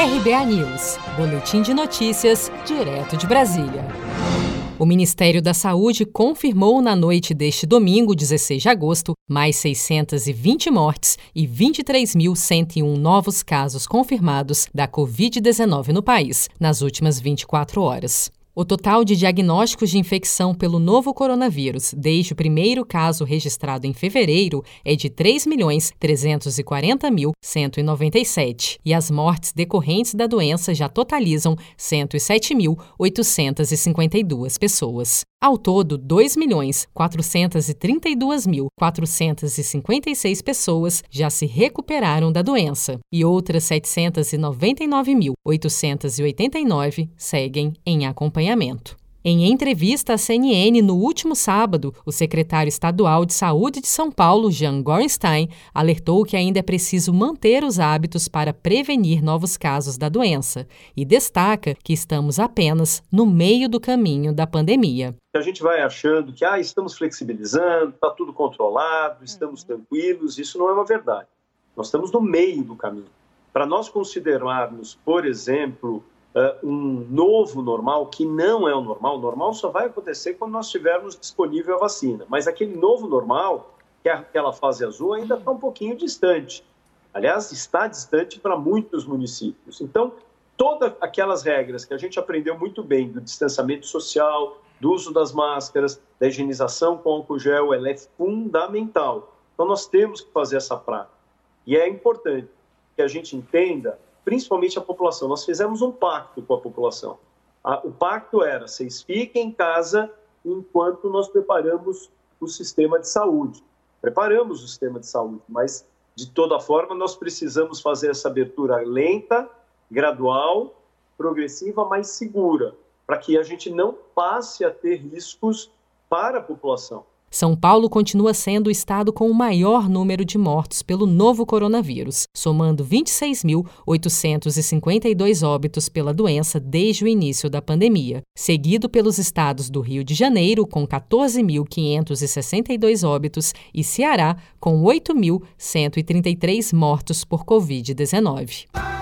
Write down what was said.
RBA News, Boletim de Notícias, direto de Brasília. O Ministério da Saúde confirmou na noite deste domingo, 16 de agosto, mais 620 mortes e 23.101 novos casos confirmados da Covid-19 no país nas últimas 24 horas. O total de diagnósticos de infecção pelo novo coronavírus desde o primeiro caso registrado em fevereiro é de 3.340.197 e as mortes decorrentes da doença já totalizam 107.852 pessoas. Ao todo, 2.432.456 pessoas já se recuperaram da doença e outras 799.889 seguem em acompanhamento. Em entrevista à CNN no último sábado, o secretário estadual de Saúde de São Paulo, Jean Gornstein, alertou que ainda é preciso manter os hábitos para prevenir novos casos da doença e destaca que estamos apenas no meio do caminho da pandemia. A gente vai achando que ah, estamos flexibilizando, está tudo controlado, estamos tranquilos. Isso não é uma verdade. Nós estamos no meio do caminho. Para nós considerarmos, por exemplo, uh, um novo normal que não é o normal. O normal só vai acontecer quando nós tivermos disponível a vacina. Mas aquele novo normal, que é aquela fase azul, ainda está um pouquinho distante. Aliás, está distante para muitos municípios. Então, todas aquelas regras que a gente aprendeu muito bem do distanciamento social, do uso das máscaras, da higienização com álcool gel, ela é fundamental. Então, nós temos que fazer essa prática. E é importante que a gente entenda principalmente a população. Nós fizemos um pacto com a população. O pacto era: vocês fiquem em casa enquanto nós preparamos o sistema de saúde. Preparamos o sistema de saúde, mas de toda forma nós precisamos fazer essa abertura lenta, gradual, progressiva, mas segura, para que a gente não passe a ter riscos para a população. São Paulo continua sendo o estado com o maior número de mortos pelo novo coronavírus, somando 26.852 óbitos pela doença desde o início da pandemia, seguido pelos estados do Rio de Janeiro, com 14.562 óbitos, e Ceará, com 8.133 mortos por Covid-19.